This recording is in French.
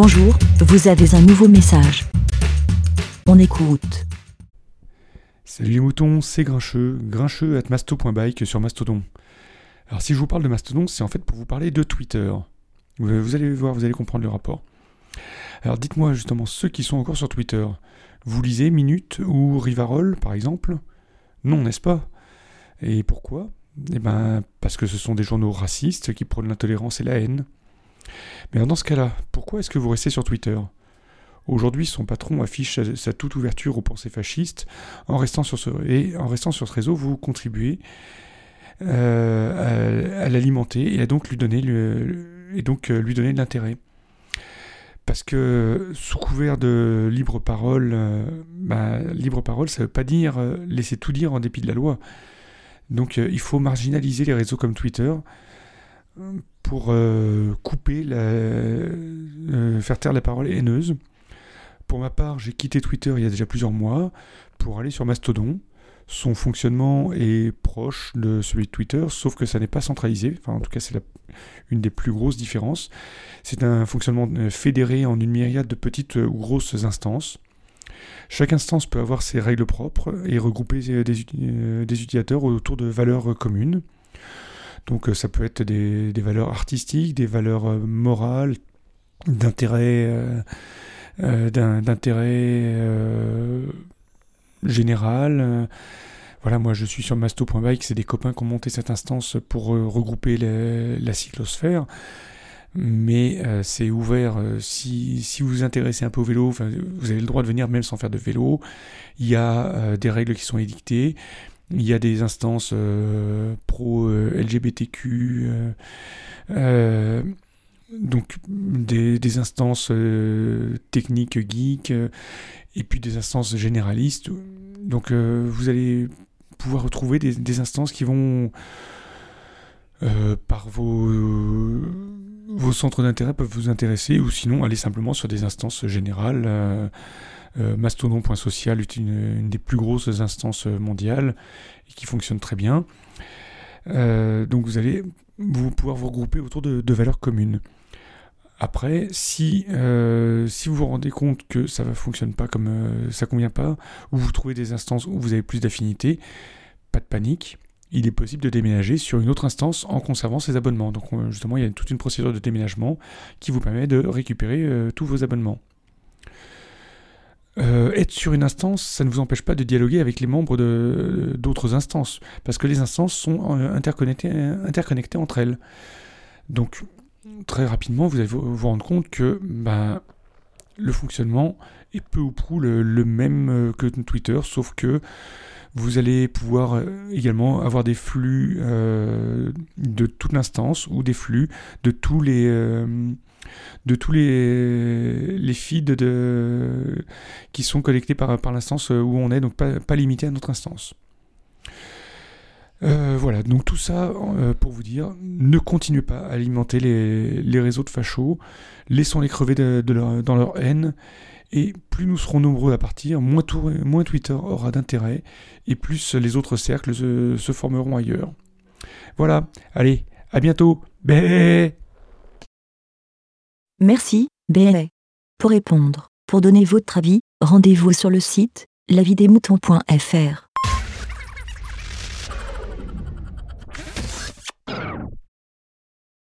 Bonjour, vous avez un nouveau message. On écoute. Salut les moutons, c'est Grincheux, grincheux at masto.bike sur Mastodon. Alors si je vous parle de Mastodon, c'est en fait pour vous parler de Twitter. Vous allez voir, vous allez comprendre le rapport. Alors dites-moi justement, ceux qui sont encore sur Twitter, vous lisez Minute ou Rivarol par exemple? Non, n'est-ce pas? Et pourquoi? Eh ben parce que ce sont des journaux racistes qui prônent l'intolérance et la haine. Mais dans ce cas-là, pourquoi est-ce que vous restez sur Twitter? Aujourd'hui, son patron affiche sa, toute ouverture aux pensées fascistes. En restant sur ce, et en restant sur ce réseau, vous contribuez euh, à, l'alimenter et à donc lui donner, et donc, euh, lui donner de l'intérêt. Parce que sous couvert de libre parole, euh, bah, libre parole, ça ne veut pas dire laisser tout dire en dépit de la loi. Donc il faut marginaliser les réseaux comme Twitter pour couper, la, faire taire la parole haineuse pour ma part, j'ai quitté Twitter il y a déjà plusieurs mois pour aller sur Mastodon. Son fonctionnement est proche de celui de Twitter, sauf que ça n'est pas centralisé. En tout cas, c'est une des plus grosses différences. C'est un fonctionnement euh, fédéré en une myriade de petites ou grosses instances. Chaque instance peut avoir ses règles propres et regrouper euh, euh, des, utilisateurs autour de valeurs communes. Donc ça peut être des, valeurs artistiques, des valeurs morales, d'intérêt euh, euh, général. Voilà, moi je suis sur masto.bike, c'est des copains qui ont monté cette instance pour euh, regrouper la cyclosphère mais c'est ouvert. si, vous vous intéressez un peu au vélo, vous avez le droit de venir même sans faire de vélo. Il y a des règles qui sont édictées. Il y a des instances pro LGBTQ donc des, instances euh, techniques geeks euh, et puis des instances généralistes. Donc euh, vous allez pouvoir retrouver des, instances qui vont par vos, vos centres d'intérêt peuvent vous intéresser ou sinon aller simplement sur des instances générales. Mastodon.social est une, des plus grosses instances mondiales et qui fonctionne très bien. donc vous allez pouvoir vous regrouper autour de valeurs communes. Après, si, euh, vous vous rendez compte que ça ne fonctionne pas comme euh, ça convient pas, ou vous trouvez des instances où vous avez plus d'affinité, pas de panique. Il est possible de déménager sur une autre instance en conservant ses abonnements. Donc justement, il y a toute une procédure de déménagement qui vous permet de récupérer euh, tous vos abonnements. Être sur une instance, ça ne vous empêche pas de dialoguer avec les membres d'autres instances, parce que les instances sont interconnectées, interconnectées entre elles. Donc très rapidement, vous allez vous, rendre compte que ben, le fonctionnement est peu ou prou le, même euh, que Twitter, sauf que vous allez pouvoir euh, également avoir des flux euh, de toute l'instance ou des flux de tous les de tous les, les feeds qui sont collectés par, par l'instance où on est, donc pas, pas limité à notre instance. Euh, voilà, donc tout ça euh, pour vous dire, ne continuez pas à alimenter les, réseaux de fachos, laissons-les crever dans leur haine, et plus nous serons nombreux à partir, moins, Twitter aura d'intérêt, et plus les autres cercles se, formeront ailleurs. Voilà, allez, à bientôt. Merci, Bé. Pour répondre, pour donner votre avis, rendez-vous sur le site lavidemouton.fr.